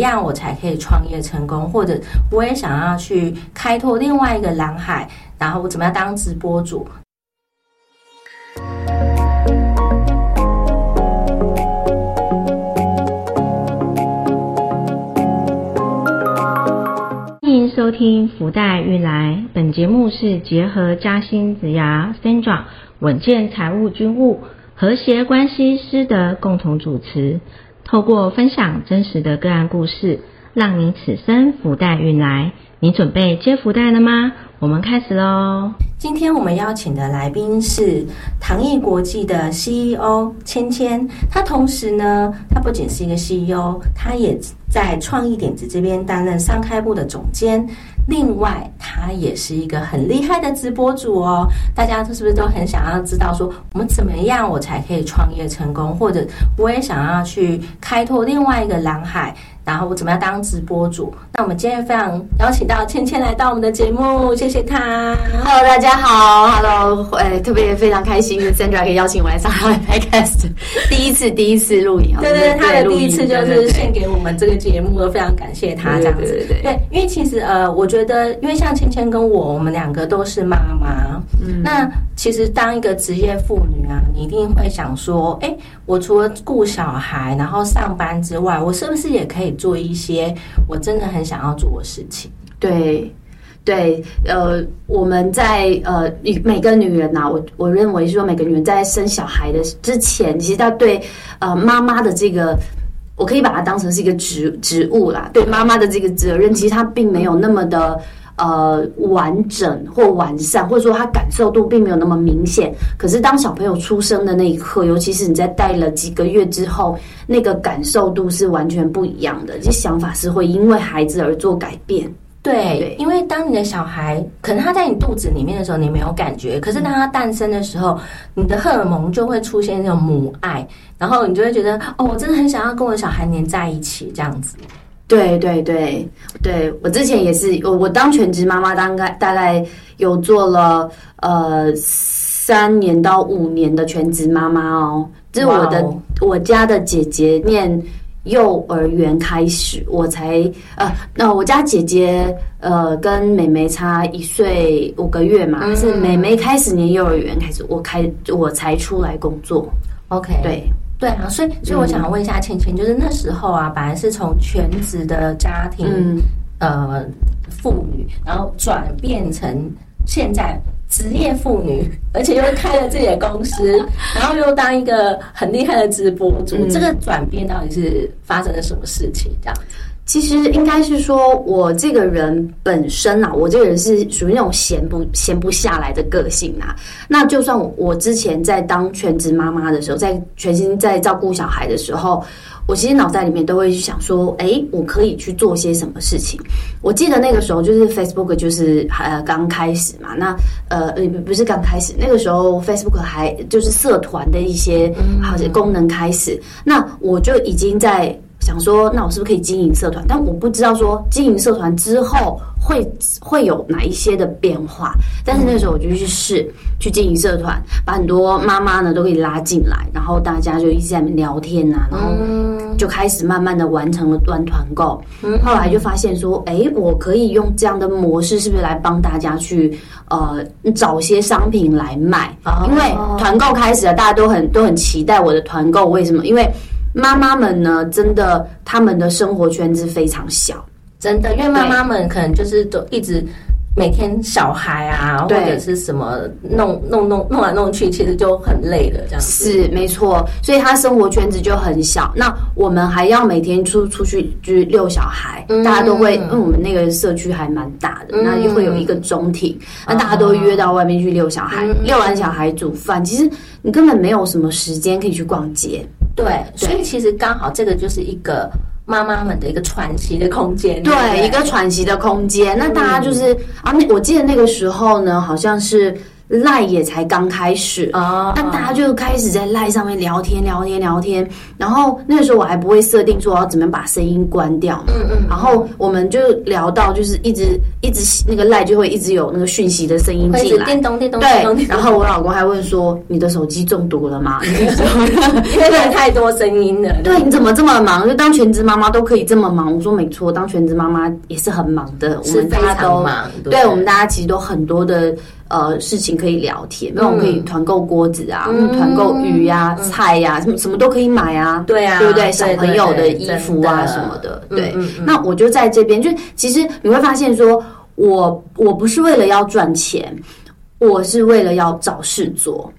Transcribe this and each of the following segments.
样我才可以创业成功，或者我也想要去开拓另外一个蓝海，然后我怎么样当直播主？欢迎收听福袋运来，本节目是结合嘉兴子牙 Sandra 稳健财务军务和谐关系师的共同主持。透过分享真实的个案故事，让你此生福袋运来。你准备接福袋了吗？我们开始喽！今天我们邀请的来宾是唐毅国际的 CEO 芊芊，他同时呢，他不仅是一个 CEO，他也在创意点子这边担任商开部的总监。另外，他也是一个很厉害的直播主哦。大家是不是都很想要知道说，我们怎么样我才可以创业成功，或者我也想要去开拓另外一个蓝海？然后我怎么样当直播主？那我们今天非常邀请到芊芊来到我们的节目，谢谢她。Hello，大家好，Hello，哎，特别非常开心，Sandra 可以邀请我来上他的 Podcast，第一次第一次录影，对对，他的第一次就是献给我们这个节目，都非常感谢他这样子。对对对对因为其实呃，我觉得，因为像芊芊跟我，我们两个都是妈妈，嗯那其实当一个职业妇女啊，你一定会想说，哎，我除了顾小孩，然后上班之外，我是不是也可以做一些我真的很想要做的事情？对。对，呃，我们在呃，每个女人呐、我我认为说，每个女人在生小孩的之前，其实她对呃妈妈的这个，我可以把它当成是一个职职务啦，对妈妈的这个责任，其实她并没有那么的呃完整或完善，或者说他感受度并没有那么明显。可是当小朋友出生的那一刻，尤其是你在带了几个月之后，那个感受度是完全不一样的，这想法是会因为孩子而做改变。对对，因为当你的小孩可能他在你肚子里面的时候，你没有感觉，可是当他诞生的时候，你的荷尔蒙就会出现那种母爱，然后你就会觉得，哦，我真的很想要跟我的小孩黏在一起，这样子。对对对对，我之前也是，我我当全职妈妈，大概大概有做了呃三年到五年的全职妈妈哦。这是我的、我家的姐姐念幼儿园开始，我才呃，那我家姐姐呃跟妹妹差一岁五个月嘛，嗯是妹妹开始念幼儿园开始，我开我才出来工作。OK，对。对啊，所以所以我想问一下芊芊，就是那时候啊，本来是从全职的家庭、嗯，呃妇女，然后转变成现在职业妇女，而且又开了自己的公司，然后又当一个很厉害的直播主，嗯这个转变到底是发生了什么事情？这样？其实应该是说，我这个人本身啊，我这个人是属于那种闲不闲不下来的个性啊。那就算我之前在当全职妈妈的时候，在全心在照顾小孩的时候，我其实脑袋里面都会去想说，哎，我可以去做些什么事情。我记得那个时候就是 Facebook 就是呃刚开始嘛，那呃呃不不是刚开始，那个时候 Facebook 还就是社团的一些好像功能开始，那我就已经在。想说，那我是不是可以经营社团？但我不知道说经营社团之后会会有哪一些的变化。但是那时候我就去试去经营社团，把很多妈妈呢都可以拉进来，然后大家就一直在聊天呐、然后嗯就开始慢慢的完成了端团购。后来就发现说，哎，我可以用这样的模式，是不是来帮大家去呃找些商品来卖？哦因为团购开始了，大家都很都很期待我的团购。为什么？因为妈妈们呢，真的他们的生活圈子非常小。真的，因为妈妈们可能就是都一直每天小孩啊，或者是什么弄弄弄弄来弄去，其实就很累的这样子。是没错，所以他生活圈子就很小。那我们还要每天出出去就是遛小孩，嗯。大家都会，因为我们那个社区还蛮大的，嗯。那又会有一个中庭，那大家都会约到外面去遛小孩，嗯。遛完小孩煮饭，其实你根本没有什么时间可以去逛街。对，所以其实刚好这个就是一个妈妈们的一个喘息的空间，对对，对？一个喘息的空间。那大家就是、啊，那我记得那个时候呢，好像是赖也才刚开始，啊那大家就开始在赖上面聊天聊天聊天，然后那个时候我还不会设定说要怎么样把声音关掉嘛，嗯嗯，然后我们就聊到就是一直一直那个赖就会一直有那个讯息的声音进来。叮咚叮咚对，然后我老公还问说：“你的手机中毒了吗？” 因为太太多声音了，对，你怎么这么忙？就当全职妈妈都可以这么忙？我说没错，当全职妈妈也是很忙的。我们大家都忙，对我们大家其实都很多的呃事情可以聊天，那我们可以团购锅子啊，嗯团购鱼呀、菜呀、什么什么都可以买啊。对啊，对不对？小朋友的衣服啊什么的，对。那我就在这边，就其实你会发现说，我我不是为了要赚钱，我是为了要找事做，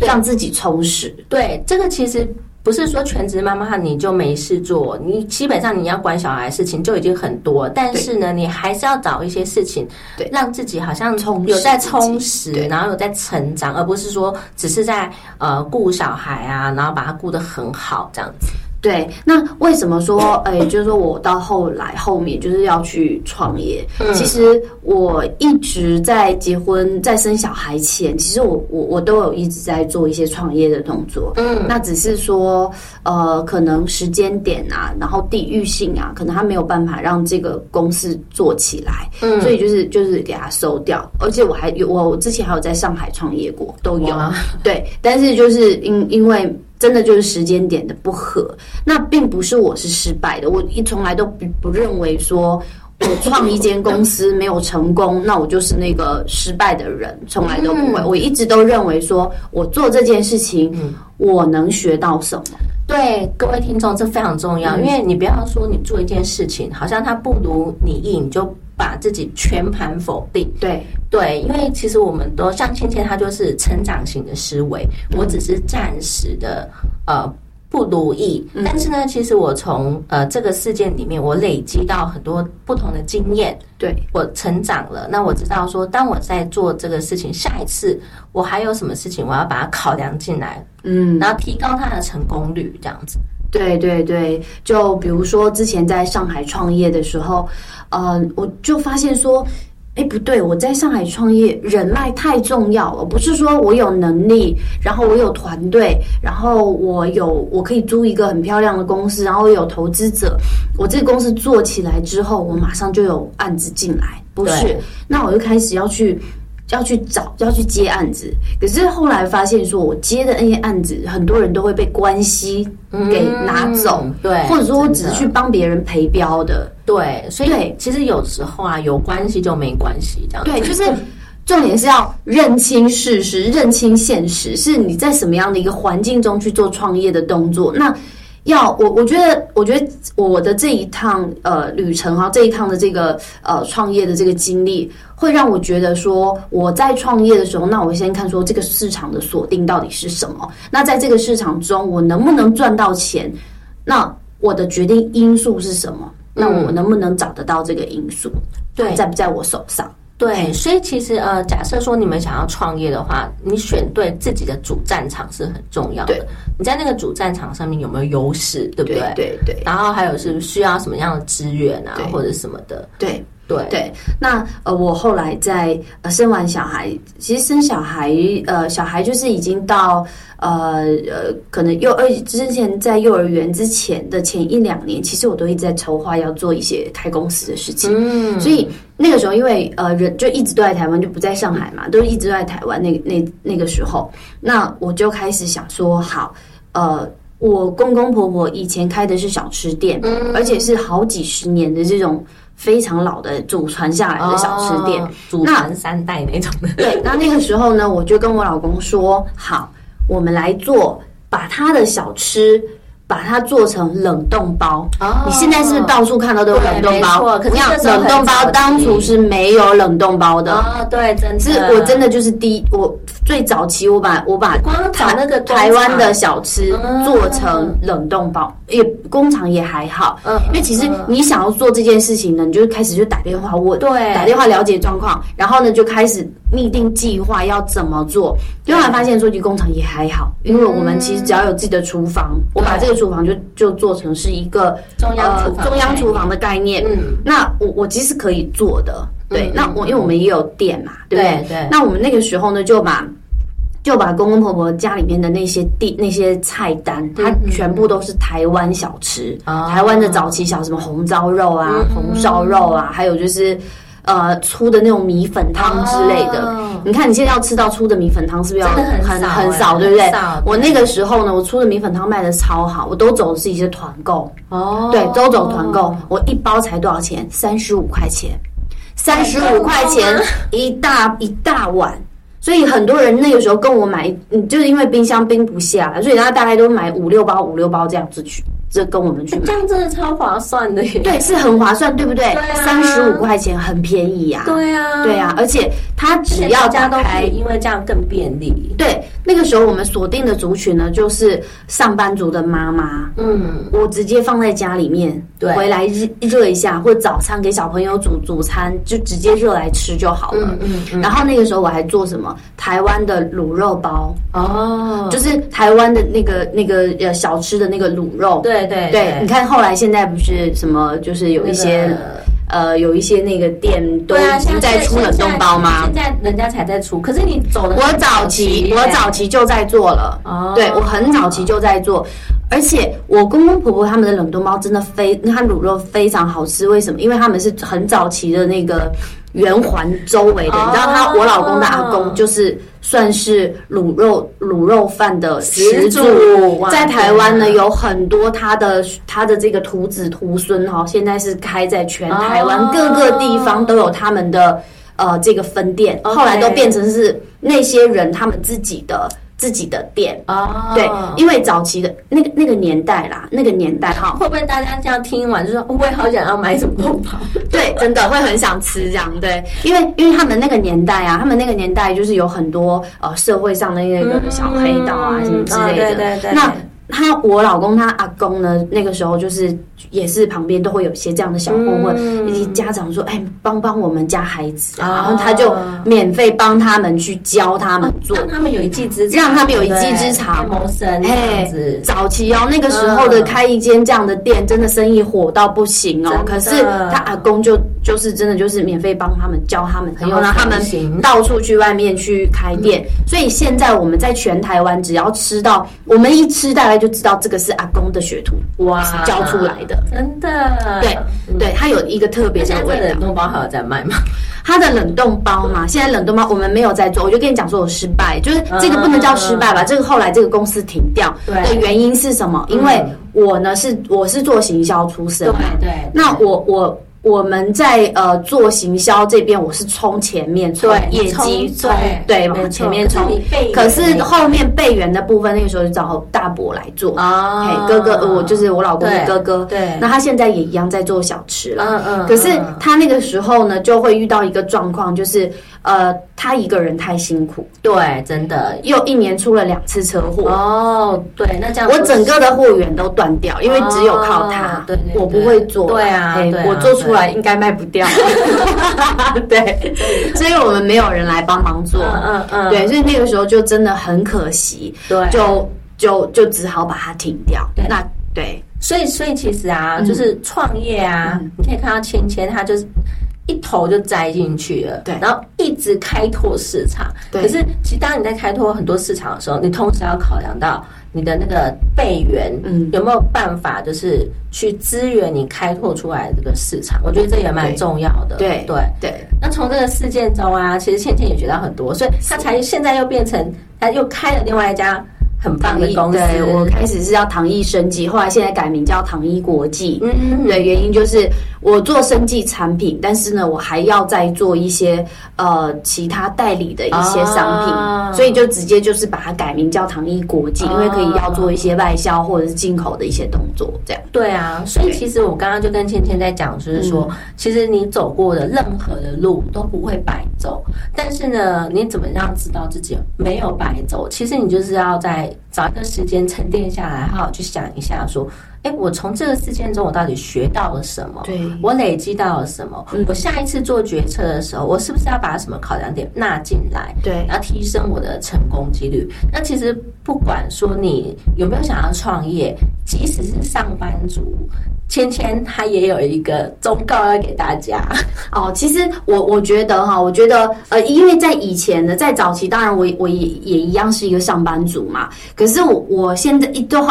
让自己充实。对，这个其实不是说全职妈妈你就没事做，你基本上你要管小孩的事情就已经很多，但是呢，你还是要找一些事情，对让自己好像充有在充实，然后有在成长，而不是说只是在呃顾小孩啊，然后把他顾得很好这样子。对，那为什么说，哎，就是说我到后来后面就是要去创业？嗯其实我一直在结婚、在生小孩前，其实我我我都有一直在做一些创业的动作。嗯，那只是说，呃，可能时间点啊，然后地域性啊，可能他没有办法让这个公司做起来，嗯所以就是就是给它收掉。而且我还有我我之前还有在上海创业过，都有对，但是就是因因为真的就是时间点的不合，那并不是我是失败的，我一从来都不不认为说。我创一间公司没有成功，那我就是那个失败的人，从来都不会。嗯我一直都认为说，我做这件事情，我能学到什么。对各位听众，这非常重要，嗯因为你不要说你做一件事情，好像它不如你意，你就把自己全盘否定。对，对，因为其实我们都像芊芊，她就是成长型的思维，我只是暂时的呃不如意，但是呢，其实我从呃这个事件里面，我累积到很多不同的经验，对，我成长了。那我知道说，当我在做这个事情，下一次我还有什么事情，我要把它考量进来，嗯，然后提高它的成功率，这样子。对对对，就比如说之前在上海创业的时候，呃，我就发现说，哎，不对，我在上海创业人脉太重要了，不是说我有能力，然后我有团队，然后我有我可以租一个很漂亮的公司，然后我有投资者，我这个公司做起来之后，我马上就有案子进来，不是？那我就开始要去。要去找，要去接案子，可是后来发现，说我接的那些案子，很多人都会被关系给拿走，嗯对，或者说我只是去帮别人陪标的，对，所以其实有时候啊，有关系就没关系，这样。子对，就是重点是要认清事实，认清现实，是你在什么样的一个环境中去做创业的动作。那要我，我觉得，我觉得我的这一趟呃旅程哈，这一趟的这个呃创业的这个经历，会让我觉得说，我在创业的时候，那我先看说这个市场的锁定到底是什么。那在这个市场中，我能不能赚到钱？那我的决定因素是什么？那我能不能找得到这个因素？对在不在我手上？对，所以其实呃，假设说你们想要创业的话，你选对自己的主战场是很重要的对。你在那个主战场上面有没有优势，对不对？对对然后还有是需要什么样的资源啊，或者什么的。对对对。那呃，我后来在呃生完小孩，其实生小孩呃，小孩就是已经到呃呃，可能幼儿之前在幼儿园之前的前一两年，其实我都一直在筹划要做一些开公司的事情。嗯，所以那个时候，因为呃人就一直都在台湾，就不在上海嘛，都一直都在台湾。那那那个时候，那我就开始想说，好，呃，我公公婆婆以前开的是小吃店，而且是好几十年的这种非常老的祖传下来的小吃店。哦祖传三代那种的。对，那那个时候呢，我就跟我老公说，好，我们来做，把他的小吃。把它做成冷冻包，哦。你现在是不是到处看到都有冷冻包？错可是你看这时候冷冻包当初是没有冷冻包的，哦，对，真的。是我真的就是第一，我最早期我把我把光台那个台湾的小吃嗯。做成冷冻包，也工厂也还好，嗯因为其实你想要做这件事情呢，你就开始就打电话问，对。打电话了解状况，然后呢就开始拟定计划要怎么做，后来发现说，其实工厂也还好，因为我们其实只要有自己的厨房，我把这个厨房就就做成是一个中央厨房呃中央厨房的概念，嗯。那我我其实可以做的，对，嗯。那我因为我们也有店嘛，对不对？对对。那我们那个时候呢，就把就把公公婆婆家里面的那些地那些菜单，它全部都是台湾小吃，哦台湾的早期小什么红烧肉啊、嗯红烧肉啊，还有就是呃粗的那种米粉汤之类的。哦你看你现在要吃到粗的米粉汤，是不是要很少很欸少，对不对？我那个时候呢，我粗的米粉汤卖的超好，我都走的是一些团购。哦，对，都走团购，我一包才多少钱？三十五块钱，三十五块钱一大一大碗。所以很多人那个时候跟我买，嗯，就是因为冰箱冰不下了，所以他大概都买五六包、五六包这样子去，这跟我们去买这。样真的超划算的耶。对，是很划算，对不对三十五块钱很便宜呀、对啊，对啊，而且它只只要要家都可打开以，因为这样更便利。对，那个时候我们锁定的族群呢，就是上班族的妈妈。嗯，我直接放在家里面，对回来热热一下，或者早餐给小朋友煮煮餐，就直接热来吃就好了。嗯嗯嗯然后那个时候我还做什么？台湾的卤肉包，哦，就是台湾的那个那个呃小吃的那个卤肉。对对对，你看后来现在不是什么，就是有一些、那个呃有一些那个店都已经在出冷冻包吗？现在人家才在出，可是你走的我早期我早期就在做了，哦。对我很早期就在做，而且我公公婆婆他们的冷冻猫真的非，它卤肉非常好吃。为什么？因为他们是很早期的那个圆环周围的，哦你知道他我老公的阿公就是算是卤肉卤肉饭的始祖在台湾呢有很多他的他的这个徒子徒孙哈，现在是开在全台湾哦各个地方都有他们的呃这个分店后来都变成是那些人他们自己的自己的店。哦，对，因为早期的那个那个年代啦，那个年代哈，会不会大家这样听完就说，哦我也好想要买什么？对，真的会很想吃这样，对，因为因为他们那个年代啊，他们那个年代就是有很多呃社会上的那个小黑道啊、嗯什么之类的，哦对对对那。他我老公他阿公呢，那个时候就是也是旁边都会有一些这样的小混混，嗯以及家长说，哎，帮帮我们家孩子然后他就免费帮他们去教他们做，让他们有一技之长，让他们有一技之长谋生这样子。早期哦，那个时候的嗯开一间这样的店，真的生意火到不行哦。可是他阿公就就是真的就是免费帮他们教他们，然后让他们到处去外面去开店。所以现在我们在全台湾，只要吃到我们一吃，大概就知道这个是阿公的学徒哇教出来的。真的，对对，它有一个特别的味道冷。冻包还有在卖吗？它的冷冻包嘛，现在冷冻包我们没有在做，我就跟你讲说我失败，就是这个不能叫失败吧，这个后来这个公司停掉的原因是什么？因为我呢是我是做行销出身对嘛，对，那我我。我们在呃做行销这边，我是冲前面冲对业绩，冲冲对往前面冲可是后面备援的部分，那个时候就找大伯来做。啊嘿，哥哥，呃我就是我老公的哥哥。对那他现在也一样在做小吃了。嗯嗯可是嗯他那个时候呢，就会遇到一个状况，就是呃，他一个人太辛苦，对，真的又一年出了两次车祸。哦，对，那这样我整个的货源都断掉，因为只有靠他，哦对对对我不会做，对啊嘿对啊我做出来应该卖不掉，对，所以我们没有人来帮忙做，嗯嗯嗯，对，所以那个时候就真的很可惜，对。就就就只好把它停掉。对。那对，所以，所以其实啊，嗯。就是创业啊，嗯。你可以看到芊芊她就是一头就栽进去了，对然后一直开拓市场。对可是，其实当你在开拓很多市场的时候，你同时要考量到你的那个备源，嗯有没有办法就是去支援你开拓出来的这个市场？我觉得这也蛮重要的。对对。对，那从这个事件中啊，其实倩倩也学到很多，所以她才现在又变成，她又开了另外一家很棒的公司。对我开始是叫唐艺生技，后来现在改名叫唐艺国际。嗯嗯，对，原因就是我做生技产品，但是呢，我还要再做一些呃其他代理的一些商品，哦所以就直接就是把它改名叫唐艺国际，因为可以要做一些外销或者是进口的一些动作，这样。对啊，所以其实我刚刚就跟芊芊在讲，就是说，其实你走过的任何的路都不会白走，但是呢，你怎么样知道自己没有白走？其实你就是要在找一个时间沉淀下来，好好去想一下，说，哎，我从这个事件中我到底学到了什么？对我累积到了什么？嗯我下一次做决策的时候，我是不是要把什么考量点纳进来？对要提升我的成功几率。那其实不管说你有没有想要创业，即使是上班族，芊芊她也有一个忠告要给大家。哦，其实我我觉得哈，我觉得呃，因为在以前呢，在早期，当然我我也也一样是一个上班族嘛。可是我我现在一都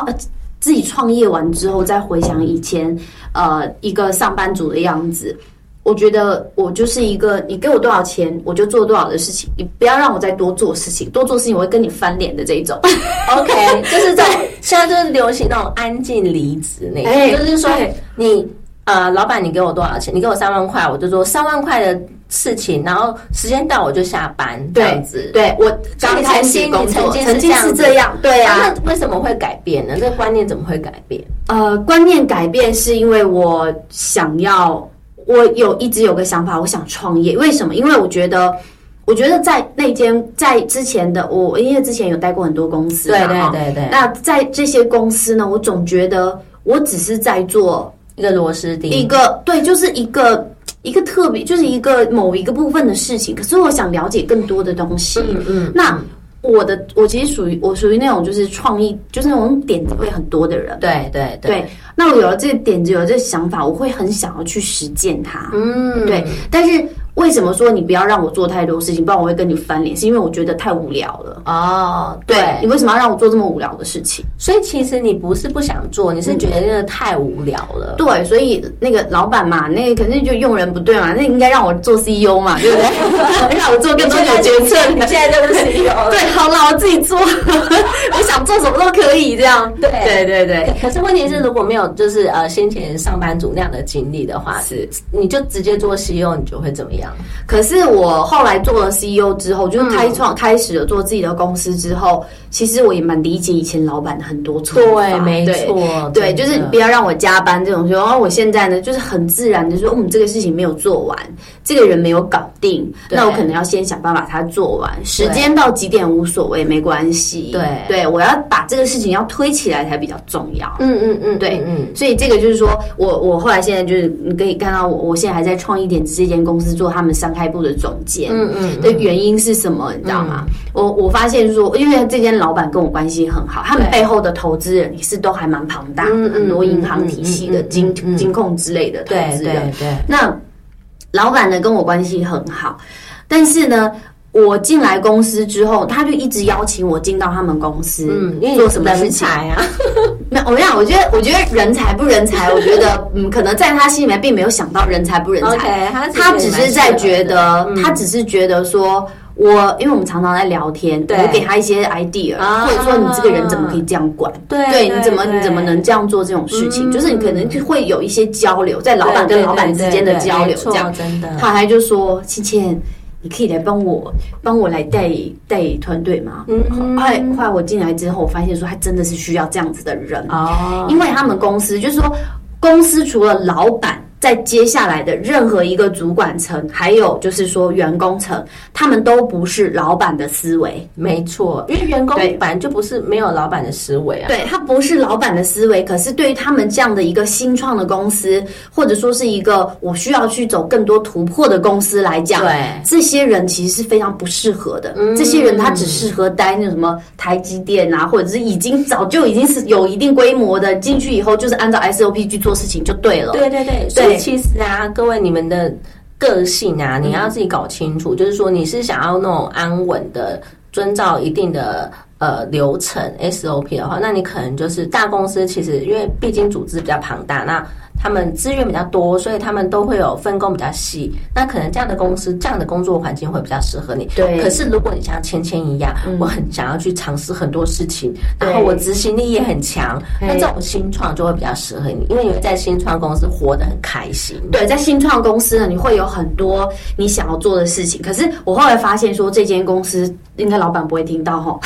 自己创业完之后，再回想以前呃一个上班族的样子。我觉得我就是一个，你给我多少钱，我就做多少的事情，你不要让我再多做事情，多做事情我会跟你翻脸的这一种。OK，就是在现在就是流行那种安静离职那种，哎就是说你呃，老板你给我多少钱？你给我三万块，我就做三万块的事情，然后时间到我就下班这样子。对我刚开始工作，曾经是这样，对啊。那为什么会改变呢？这个观念怎么会改变？呃，观念改变是因为我想要，我有一直有个想法，我想创业。为什么？因为我觉得，我觉得在那间在之前的我，因为之前有待过很多公司，对对对对，那在这些公司呢，我总觉得我只是在做一个螺丝钉，一个对，就是一个一个特别，就是一个某一个部分的事情。可是我想了解更多的东西。嗯嗯，那我的我其实属于我属于那种就是创意，就是那种点子会很多的人。对对对，那我有了这个点子，有了这个想法，我会很想要去实践它。嗯，对，但是为什么说你不要让我做太多事情，不然我会跟你翻脸？是因为我觉得太无聊了。哦，对对你为什么要让我做这么无聊的事情？所以其实你不是不想做，你是觉得那个太无聊了。对，所以那个老板嘛，那个肯定就用人不对嘛，那应该让我做 CEO 嘛，对不对？让我做更多有决策。你现在就是 CEO。对，好了，我自己做，我想做什么都可以，这样。对对对对，可是问题是，如果没有就是呃先前上班族那样的经历的话，是你就直接做 CEO，你就会怎么样？可是我后来做了 CEO 之后，就是开创、开始了做自己的公司之后，其实我也蛮理解以前老板的很多错。对，没错，对，就是不要让我加班这种，说哦，我现在呢就是很自然的说，嗯，这个事情没有做完，这个人没有搞定，那我可能要先想办法把它做完。时间到几点无所谓，没关系。对对，我要把这个事情要推起来才比较重要。嗯嗯嗯，对嗯，所以这个就是说我我后来现在就是你可以看到我我现在还在创意点子这间公司做他们三开部的总监，嗯嗯的原因是什么？你知道吗？我我发现说，因为这间老板跟我关系很好，他们背后的投资人也是都还蛮庞大很多银行体系的金金控之类的投对对资人。对，那老板呢跟我关系很好，但是呢。我进来公司之后，他就一直邀请我进到他们公司，嗯，因为做什么事情？啊？没有，我跟你讲，我觉得，我觉得人才不人才，我觉得，嗯，可能在他心里面并没有想到人才不人才他他只是在觉得，嗯他只是觉得说，我因为我们常常在聊天，我给他一些 idea，、啊或者说你这个人怎么可以这样管？对对，你怎么你怎么能这样做这种事情？嗯就是你可能就会有一些交流，在老板跟老板之间的交流，这样。真的。他还就说：“倩倩，你可以来帮我，帮我来带带团队吗？”嗯后来后来我进来之后，我发现说他真的是需要这样子的人。哦，因为他们公司就是说，公司除了老板，在接下来的任何一个主管层，还有就是说员工层，他们都不是老板的思维。没错，因为员工对本来就不是没有老板的思维啊。对他不是老板的思维，可是对于他们这样的一个新创的公司，或者说是一个我需要去走更多突破的公司来讲，对这些人其实是非常不适合的。这些人他只适合待那种什么台积电啊，或者是已经早就已经是有一定规模的，进去以后就是按照 SOP 去做事情就对了。对对对，所以其实啊，各位你们的个性啊，你要自己搞清楚，就是说你是想要那种安稳的，遵照一定的呃流程 SOP 的话，那你可能就是大公司，其实因为毕竟组织比较庞大，那他们资源比较多，所以他们都会有分工比较细。那可能这样的公司，这样的工作环境会比较适合你。对可是如果你像芊芊一样，我很想要去尝试很多事情，然后我执行力也很强，那这种新创就会比较适合你，因为你会在新创公司活得很开心。对，在新创公司呢，你会有很多你想要做的事情。可是我后来发现说，这间公司应该老板不会听到哈。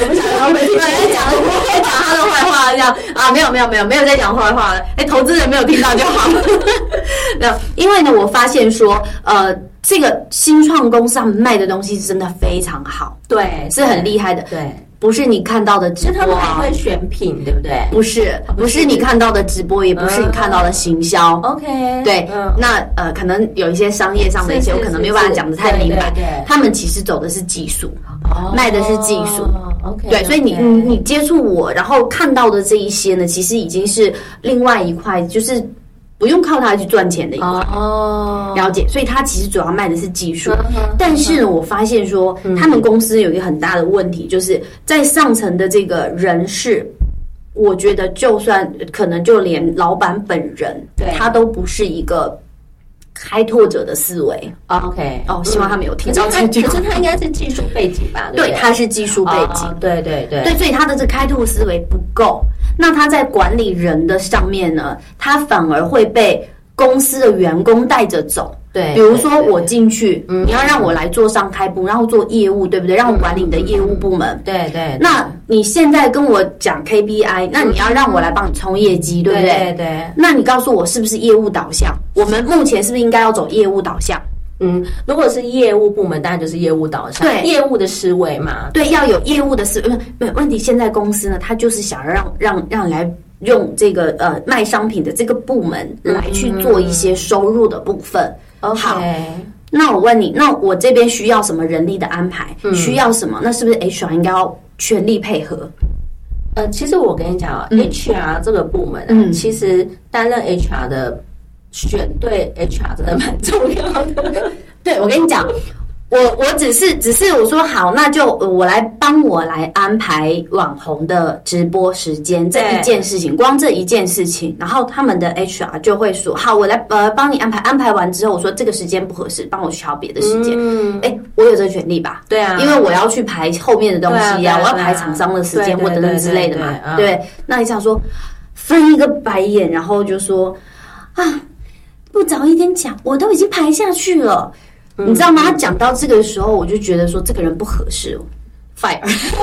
我不想他们听到在讲在讲他的坏话，这样啊，没有没有没有没有在讲坏话了，哎，投资人没有听到就好。没有因为呢，我发现说，呃，这个新创公司他们卖的东西是真的非常好，对，是很厉害的。对，不是你看到的直其实他播啊们会，选品，对不对不是不是你看到的直播，也不是你看到的行销。？OK，对，嗯，那呃，可能有一些商业上的一些，我可能没有办法讲的太明白对对对。他们其实走的是技术，哦卖的是技术。OK，对，所以你你你接触我，然后看到的这一些呢，其实已经是另外一块，就是不用靠它去赚钱的一块。哦，了解，所以它其实主要卖的是技术。但是呢，我发现说，他们公司有一个很大的问题，就是在上层的这个人事，我觉得就算可能就连老板本人，对他都不是一个开拓者的思维。OK，哦希望他们有听可是他到这句话可是他应该是技术背景吧？对他是技术背景。哦对对对对，所以他的这开拓思维不够。那他在管理人的上面呢，他反而会被公司的员工带着走。对，比如说我进去，嗯你要让我来做上开部，然后做业务，对不对？让我管理你的业务部门。对对，那你现在跟我讲 KPI，那你要让我来帮你冲业绩，对不对对？对，那你告诉我是不是业务导向？我们目前是不是应该要走业务导向？嗯，如果是业务部门，当然就是业务导向，对业务的思维嘛，对，要有业务的思维。没有问题。现在公司呢，他就是想要让让让来用这个呃卖商品的这个部门来去做一些收入的部分。好 OK，那我问你，那我这边需要什么人力的安排？需要什么？那是不是 HR 应该要全力配合？呃，其实我跟你讲啊、h r 这个部门啊，嗯其实担任 HR 的选对 HR 真的蛮重要的。对，我跟你讲，我我只是只是我说好，那就呃我来帮我来安排网红的直播时间这一件事情，光这一件事情，然后他们的 HR 就会说好，我来呃帮你安排，安排完之后我说这个时间不合适，帮我去挑别的时间。嗯，哎、我有这个权利吧？对啊，因为我要去排后面的东西呀、对啊啊我要排厂商的时间或等等之类的嘛，对。那你想说翻一个白眼，然后就说啊，不早一点讲，我都已经排下去了，嗯你知道吗？他讲到这个时候，我就觉得说这个人不合适，fire。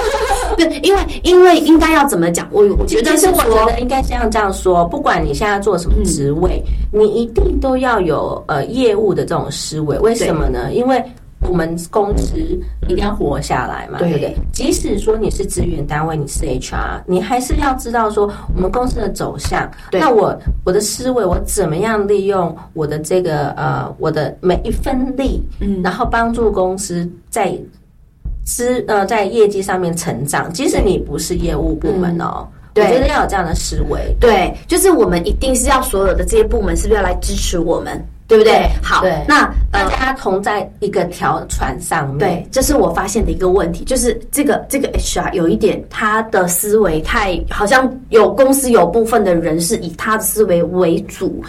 对，因为因为应该要怎么讲？我我觉得是我觉得应该像这样说，不管你现在做什么职位，你一定都要有呃业务的这种思维。为什么呢？因为我们公司一定要活下来嘛，对对不对？即使说你是资源单位，你是 HR，你还是要知道说我们公司的走向。那我我的思维，我怎么样利用我的这个呃我的每一分力，嗯然后帮助公司在资呃在业绩上面成长。即使你不是业务部门哦，对我觉得要有这样的思维。对，就是我们一定是要所有的这些部门是不是要来支持我们，对不对？对好，那呃。他同在一个条船上面，对，这是我发现的一个问题，就是这个这个 HR 有一点，他的思维太好像有公司有部分的人是以他的思维为主，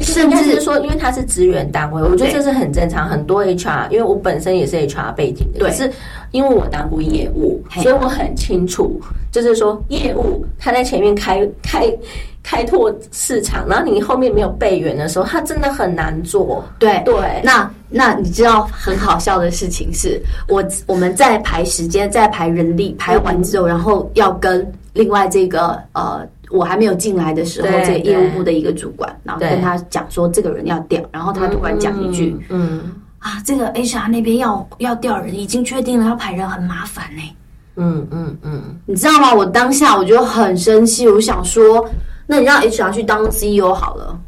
甚至是说，因为他是资源单位，我觉得对这是很正常。很多 HR，因为我本身也是 HR 背景的，对可是因为我当过业务，所以我很清楚，就是说业务他在前面开开开拓市场，然后你后面没有备援的时候，他真的很难做。对对，那那你知道很好笑的事情是，我我们在排时间，在排人力，排完之后，然后要跟另外这个呃，我还没有进来的时候，对这个业务部的一个主管，然后跟他讲说这个人要调，然后他突然讲一句、嗯，嗯啊，这个 HR 那边要要调人，已经确定了，要排人很麻烦呢、嗯嗯嗯，你知道吗？我当下我就很生气，我想说，那你让 HR 去当 CEO 好了。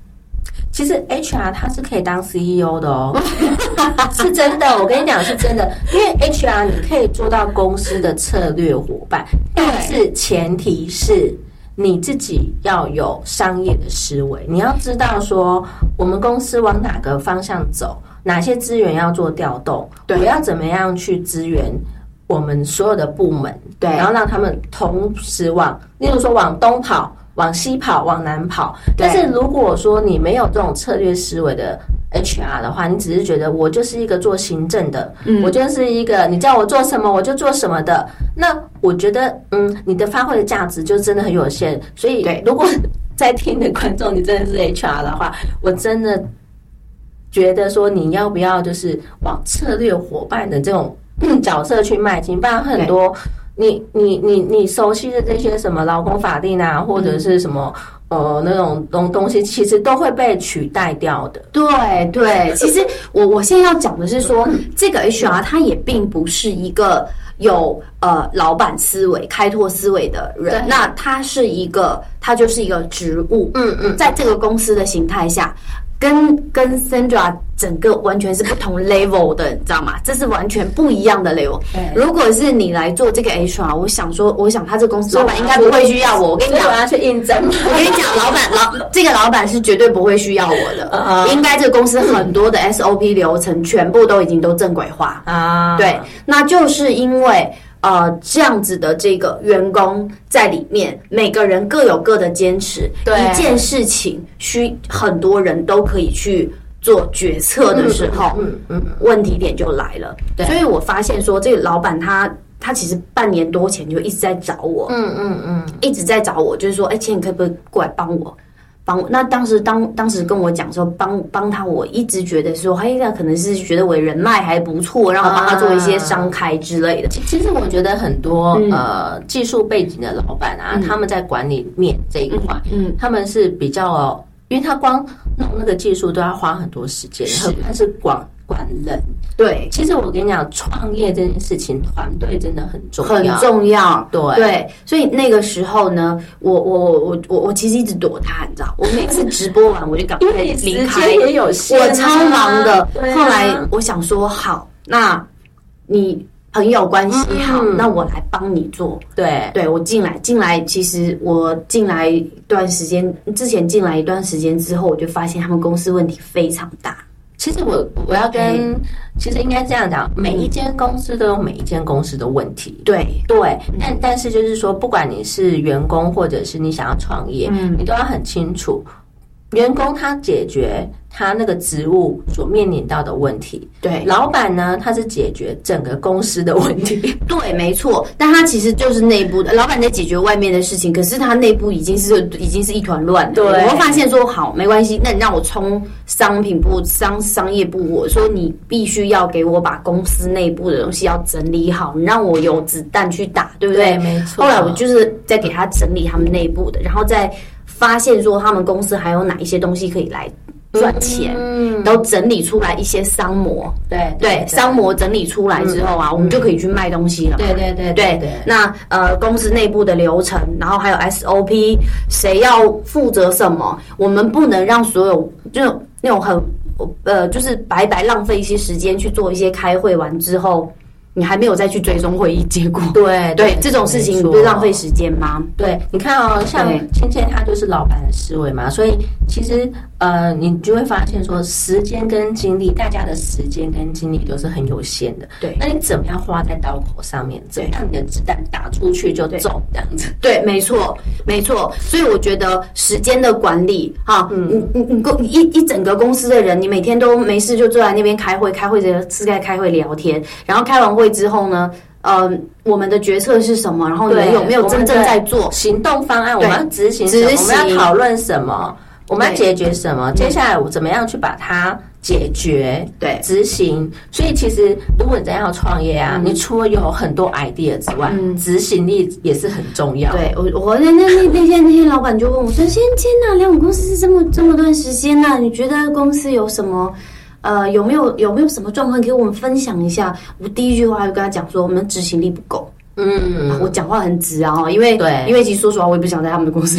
其实 HR 他是可以当 CEO 的哦，是真的。我跟你讲是真的，因为 HR 你可以做到公司的策略伙伴，但是前提是你自己要有商业的思维，你要知道说我们公司往哪个方向走，哪些资源要做调动，我要怎么样去支援。我们所有的部门，对然后让他们同时往，例如说往东跑、往西跑、往南跑。但是如果说你没有这种策略思维的 HR 的话，你只是觉得我就是一个做行政的，嗯我就是一个你叫我做什么我就做什么的，那我觉得嗯，你的发挥的价值就真的很有限。所以如果 在听的观众你真的是 HR 的话，我真的觉得说你要不要就是往策略伙伴的这种 角色去迈进，不然很多。你你你你熟悉的这些什么劳工法定啊，或者是什么呃那种东东西，其实都会被取代掉的。对对，其实我我现在要讲的是说，这个 HR 他也并不是一个有呃老板思维、开拓思维的人，那他是一个，他就是一个职务，嗯嗯，在这个公司的形态下。跟跟 Sandra 整个完全是不同 level 的，你知道吗？这是完全不一样的 level。如果是你来做这个 HR，我想说，我想他这公司老板应该不会需要我。我跟你讲，我要去应征。我跟你讲，老板老这个老板是绝对不会需要我的。嗯 应该这个公司很多的 SOP 流程全部都已经都正轨化。啊，对，那就是因为呃这样子的这个员工在里面，每个人各有各的坚持，对。一件事情需很多人都可以去做决策的时候，嗯嗯，问题点就来了。对。所以我发现说，这个老板他他其实半年多前就一直在找我，嗯嗯嗯，一直在找我，就是说，哎，钱，你可不可以过来帮我？帮？那当时当当时跟我讲说帮帮他，我一直觉得说，嘿，那可能是觉得我人脉还不错，让我帮他做一些商开之类的。其其实我觉得很多、嗯呃技术背景的老板啊，他们在管理面这一块，嗯，他们是比较，因为他光弄那个技术都要花很多时间，是他是管管人。对，其实我跟你讲，创业这件事情，团队真的很重要很。重要。对对，所以那个时候呢，我我我我我我其实一直躲他，你知道，我每次直播完我就赶快离开，也有限、啊，我超忙的。啊后来我想说，好，那你朋友关系好，嗯那我来帮你做。对对我进来，进来，其实我进来一段时间，之前进来一段时间之后，我就发现他们公司问题非常大。其实我我要跟哎，其实应该这样讲，每一间公司都有每一间公司的问题。对，对，但但是就是说，不管你是员工或者是你想要创业，嗯。你都要很清楚，员工他解决他那个职务所面临到的问题，对，老板呢他是解决整个公司的问题。对，没错。但他其实就是内部的，老板在解决外面的事情，可是他内部已经是已经是一团乱了。对我会发现说，好，没关系，那你让我冲商品部、商商业部，我说你必须要给我把公司内部的东西要整理好，你让我有子弹去打，对不对？没错后来我就是在给他整理他们内部的，然后再发现说他们公司还有哪一些东西可以来赚钱，嗯，都整理出来一些商模。对对，商模整理出来之后啊，我们就可以去卖东西了。对对对对对，那呃，公司内部的流程，然后还有 SOP，谁要负责什么，我们不能让所有就那种很呃，就是白白浪费一些时间去做一些开会完之后，你还没有再去追踪会议结果。对对，这种事情你不是浪费时间吗？对，你看哦，像对芊芊她就是老板的思维嘛，所以其实呃，你就会发现说，时间跟精力，大家的时间跟精力都是很有限的。对那你怎么样花在刀口上面？怎么样你的子弹打出去就中这样子？对，没错，没错。所以我觉得时间的管理，哈，嗯你你你公一一整个公司的人，你每天都没事就坐在那边开会，开会的是在开会聊天，然后开完会之后呢，呃，我们的决策是什么？然后你们有没有真正在做？行动方案？我对们要执行什么？执我们行要讨论什么？我们要解决什么？接下来我怎么样去把它解决？对执行。所以其实如果你真要创业啊，你除了有很多 idea 之外，嗯执行力也是很重要。对我，我那那那那天那天老板就问我说：“先天呐，来我们公司是这么这么段时间呐、你觉得公司有什么？”呃，有没有有没有什么状况给我们分享一下？我第一句话就跟他讲说，我们执行力不够。嗯，我讲话很直啊，哦因为对因为其实说实话，我也不想在他们的公司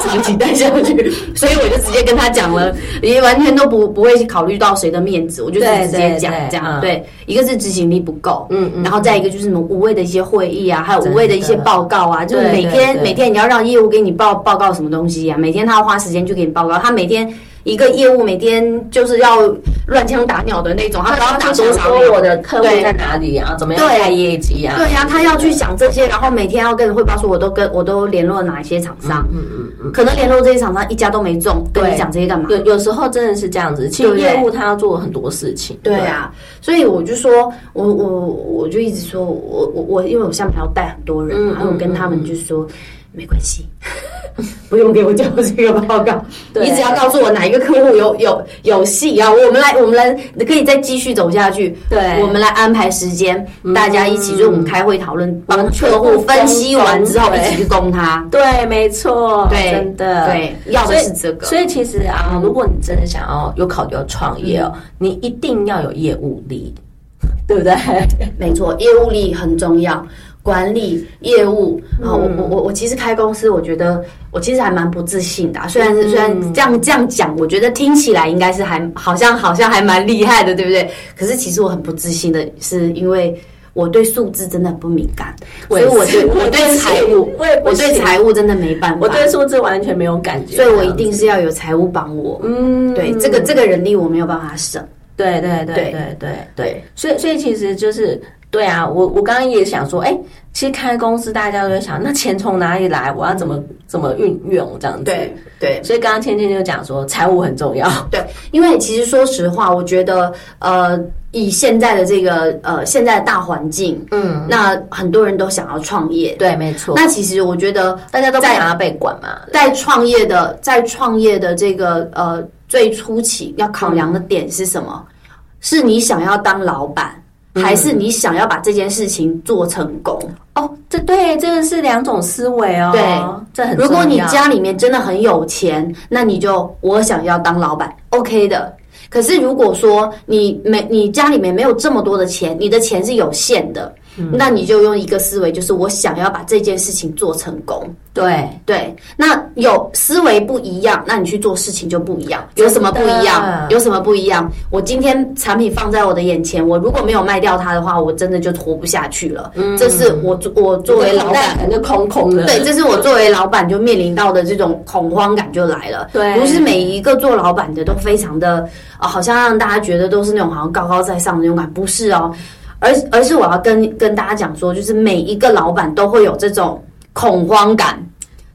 长期待下去，所以我就直接跟他讲了，也完全都不不会考虑到谁的面子，我就对直接讲这样。嗯对，一个是执行力不够，嗯嗯然后再一个就是什么无谓的一些会议啊，还有无谓的一些报告啊，就是每天对每天你要让业务给你报报告什么东西啊，每天他要花时间去给你报告，他每天。一个业务每天就是要乱枪打鸟的那种，他不知道打多少我的客户在哪里啊？怎么样对带业绩啊？对呀、他要去想这些，然后每天要跟人汇报说，我都跟我都联络了哪一些厂商，嗯嗯嗯，可能联络这些厂商一家都没中，跟你讲这些干嘛？有有时候真的是这样子，其实业务他要做很多事情。对啊，所以我就说，我我我就一直说，我我我，因为我下面还要带很多人嘛，嗯然后我跟他们嗯就说，没关系，不用给我交这个报告，你只要告诉我哪一个客户有有有戏啊，我们来我们来可以再继续走下去。对。我们来安排时间，大家一起，就是我们开会讨论，帮客户分析完之后一起去攻他。对，没错，对真的，对，要的是这个。所以其实啊，如果你真的想要有考虑要创业哦，你一定要有业务力，对不对？没错，业务力很重要，管理业务啊、我我我我其实开公司，我觉得我其实还蛮不自信的啊、虽然是虽然这样这样讲，我觉得听起来应该是还好像好像还蛮厉害的，对不对？可是其实我很不自信的，是因为我对数字真的很不敏感，所以我对我对财务，我我对财务真的没办法，我对数字完全没有感觉，所以我一定是要有财务帮我。嗯，对，这个这个人力我没有办法省。对对对对对对对，所以所以其实就是对啊，我我刚刚也想说，哎，其实开公司大家都在想，那钱从哪里来？我要怎么怎么运用这样子？对对所以刚刚芊芊就讲说，财务很重要。对，因为其实说实话，我觉得呃，以现在的这个呃现在的大环境，嗯，那很多人都想要创业。对，没错。那其实我觉得大家都不在想要被管嘛。在创业的在创业的这个呃最初期要考量的点是什么？是你想要当老板，还是你想要把这件事情做成功？哦，这对这个是两种思维哦。对，这很。如果你家里面真的很有钱，那你就我想要当老板，OK 的。可是如果说你没你家里面没有这么多的钱，你的钱是有限的，那你就用一个思维，就是我想要把这件事情做成功。对对，那有思维不一样，那你去做事情就不一样。有什么不一样？有什么不一样？我今天产品放在我的眼前，我如果没有卖掉它的话，我真的就活不下去了。这是我我作为老板可能就空空的。对，这是我作为老板就面临到的这种恐慌感就来了。对不是每一个做老板的都非常的啊、好像让大家觉得都是那种好像高高在上的那种感，不是哦。而而是我要跟跟大家讲说，就是每一个老板都会有这种恐慌感，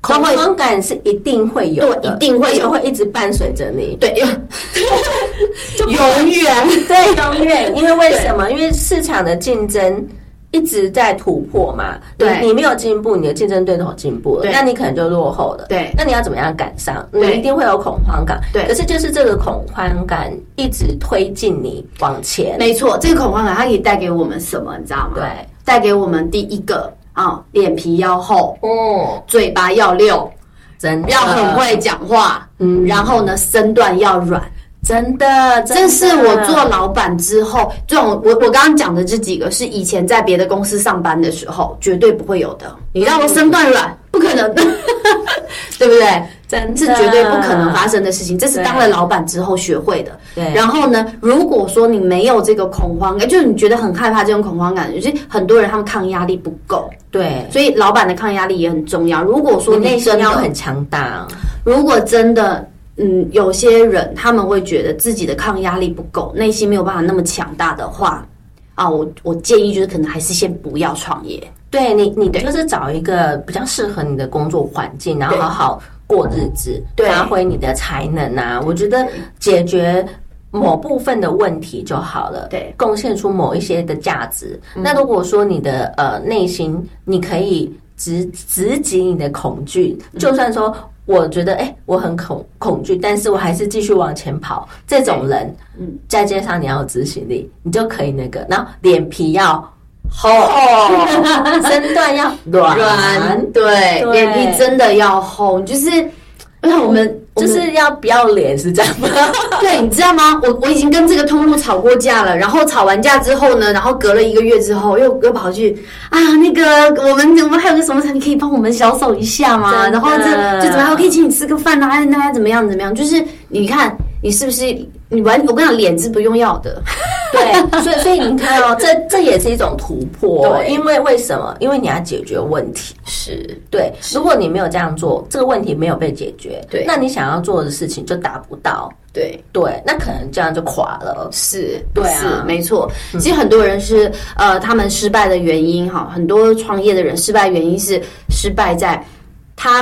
恐慌感是一定会有的，对一定会有会一直伴随着你。对，永远 对，永远。因为为什么？因为市场的竞争一直在突破嘛。对你你没有进步，你的竞争对手进步了，那你可能就落后了。对那你要怎么样赶上？你对一定会有恐慌感。对可是就是这个恐慌感一直推进你往前。没错，这个恐慌感它可以带给我们什么？你知道吗？对，带给我们第一个啊，脸皮要厚，哦，嘴巴要溜，真的要很会讲话，嗯然后呢，身段要软。真的，这是我做老板之后，这种我我刚刚讲的这几个是以前在别的公司上班的时候绝对不会有的。你让我身段软，不可能的，对不对？真是绝对不可能发生的事情，这是当了老板之后学会的。对然后呢，如果说你没有这个恐慌感，就是你觉得很害怕这种恐慌感，就是很多人他们抗压力不够，对，所以老板的抗压力也很重要。如果说你内心要很强大。如果真的，嗯，有些人他们会觉得自己的抗压力不够，内心没有办法那么强大的话，啊，我我建议就是可能还是先不要创业。对你，你就是找一个比较适合你的工作环境，然后好好过日子，对发挥你的才能啊。我觉得解决某部分的问题就好了，对，贡献出某一些的价值。那如果说你的呃内心，你可以直直击你的恐惧，就算说。我觉得，哎、我很恐恐惧，但是我还是继续往前跑。这种人，嗯，再加上你要有执行力，你就可以那个，然后脸皮要厚。身段要软，软，对，对。脸皮真的要厚，就是，因为我们就。是要不要脸，是这样吗？对，你知道吗？我我已经跟这个通路吵过架了，然后吵完架之后呢，然后隔了一个月之后，又又跑去啊，那个我们我们还有个什么产品可以帮我们销售一下吗？然后这就怎么样？我可以请你吃个饭啊？那还怎么样怎么样？就是你看你是不是你完？我跟你讲，脸是不用要的。对，所以所以你看哦，这这也是一种突破，对因为为什么？因为你要解决问题。是对，如果你没有这样做，这个问题没有被解决，对那你想要做的事情就达不到，对。对，那可能这样就垮了。是，对啊是没错。其实很多人是呃，他们失败的原因哈，很多创业的人失败原因是失败在他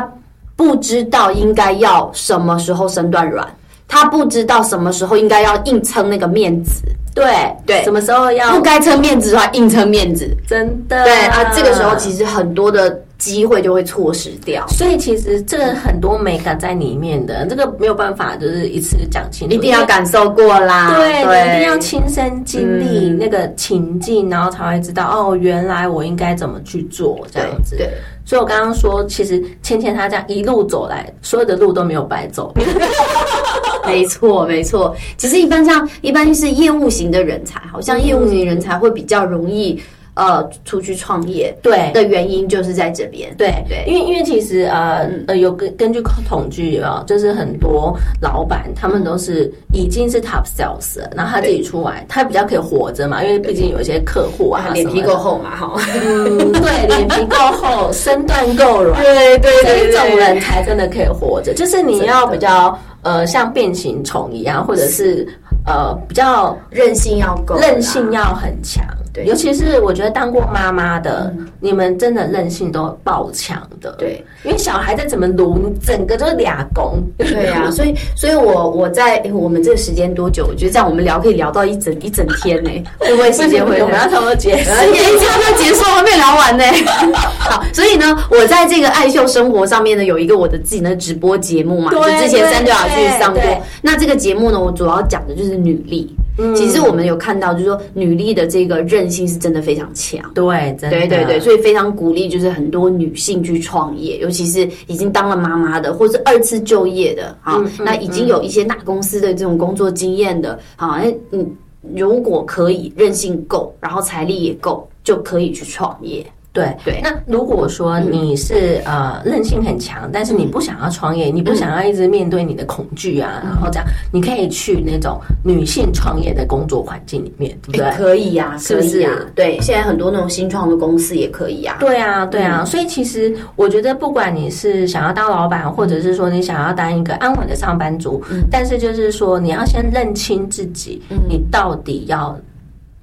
不知道应该要什么时候身段软，他不知道什么时候应该要硬撑那个面子，对对。什么时候要不该撑面子的话硬撑面子。真的。对啊，这个时候其实很多的机会就会错失掉。所以其实这个很多美感在里面的，这个没有办法就是一次讲清楚，一定要感受过啦，对，一定要亲身经历那个情境，然后才会知道哦，原来我应该怎么去做这样子。对，所以我刚刚说，其实芊芊她这样一路走来，所有的路都没有白走。没错，没错。其实一般像一般是业务型的人才，好像业务型人才会比较容易呃出去创业。对的原因就是在这边。对对，因为因为其实呃呃有根根据统计啊，就是很多老板他们都是已经是 top sales，了，然后他自己出来，他比较可以活着嘛，因为毕竟有一些客户啊，脸皮够厚嘛，哈。嗯，对，脸皮够厚，身段够软，对对对，这种人才真的可以活着。就是你要比较。呃，像变形虫一样，或者是呃，比较韧性要够，韧性要很强。对，尤其是我觉得当过妈妈的，你们真的韧性都爆强的。对，因为小孩在怎么撸，你整个都是俩弓。对呀，所以，所以我我在我们这个时间多久？我觉得这样我们聊可以聊到一整一整天呢。会不会时间会？我们要差不多结束，时间差不多结束，还没聊完呢。好，所以呢，我在这个爱秀生活上面呢，有一个我的自己的直播节目嘛，就之前三对老师上过。那这个节目呢，我主要讲的就是女力。嗯，其实我们有看到，就是说女力的这个韧性是真的非常强。对，对对对，所以非常鼓励，就是很多女性去创业，尤其是已经当了妈妈的，或是二次就业的啊，那已经有一些大公司的这种工作经验的啊，那你，如果可以韧性够，然后财力也够，就可以去创业。对对，那如果说你是呃韧性很强，但是你不想要创业，你不想要一直面对你的恐惧啊，然后这样，你可以去那种女性创业的工作环境里面，对不对？可以呀，是不是啊？对，现在很多那种新创的公司也可以呀。对啊，对啊，所以其实我觉得，不管你是想要当老板，或者是说你想要当一个安稳的上班族，但是就是说你要先认清自己，你到底要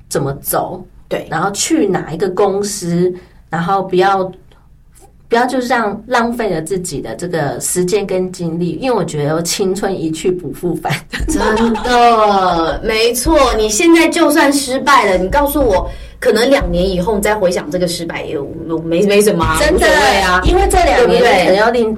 怎么走，对，然后去哪一个公司。然后不要不要就这样浪费了自己的这个时间跟精力，因为我觉得青春一去不复返，真的 没错。你现在就算失败了，你告诉我，可能两年以后你再回想这个失败，也没没什么，真的啊。因为这两年可能要令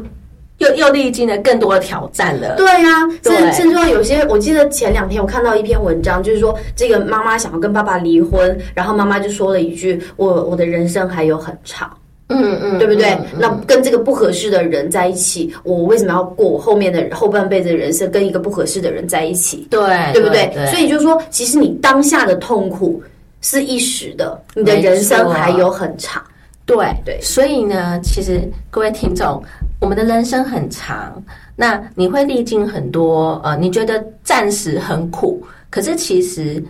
又又历经了更多的挑战了。对呀，甚甚至说有些，我记得前两天我看到一篇文章，就是说这个妈妈想要跟爸爸离婚，然后妈妈就说了一句：“我我的人生还有很长。”嗯嗯，对不对？那跟这个不合适的人在一起，我为什么要过我后面的后半辈子的人生跟一个不合适的人在一起？对，对不对？所以就是说，其实你当下的痛苦是一时的，你的人生还有很长。对对，所以呢，其实各位听众，我们的人生很长，那你会历经很多呃，你觉得暂时很苦，可是其实。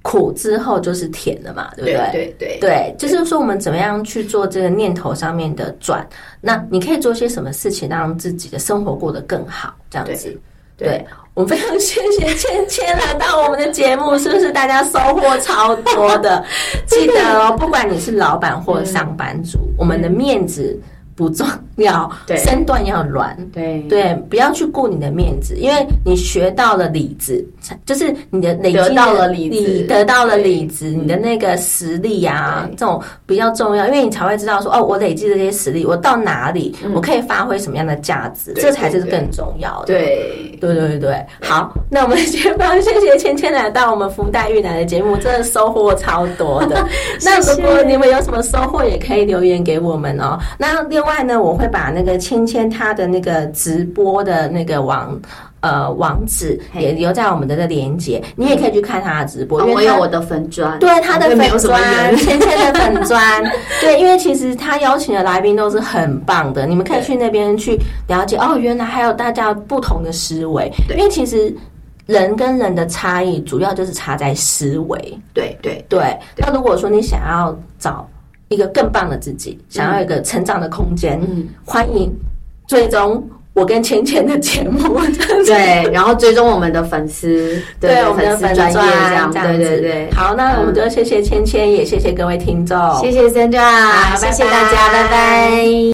苦之后就是甜的嘛，对不对？对对对，就是说我们怎么样去做这个念头上面的转？那你可以做些什么事情，让自己的生活过得更好？这样子，对我们非常谢谢芊芊来到我们的节目，是不是大家收获超多的？记得哦，不管你是老板或上班族，我们的面子。不重要，身段要软，对。对，不要去顾你的面子，因为你学到了理子，就是你的累积到了理，你，得到了理智，你的那个实力啊，这种比较重要，因为你才会知道说，哦，我累积这些实力，我到哪里，我可以发挥什么样的价值，这才是更重要的。对。对对对对，好，那我们先帮谢谢芊芊来到我们福袋玉奶的节目，真的收获超多的。那如果你们有什么收获，也可以留言给我们哦。那另外呢，我会把那个芊芊她的那个直播的那个网呃网址也留在我们的这连接，你也可以去看她的直播。我有我的粉砖，对她的粉砖，芊芊的粉砖，对，因为其实她邀请的来宾都是很棒的，你们可以去那边去了解哦。原来还有大家不同的思维，因为其实人跟人的差异主要就是差在思维。对对对，那如果说你想要找。一个更棒的自己，想要一个成长的空间，嗯。欢迎追踪我跟芊芊的节目，对，然后追踪我们的粉丝，对我们的粉专这样，对对对。好，那我们就谢谢芊芊，也谢谢各位听众，谢谢 Sandra，谢谢大家，拜拜。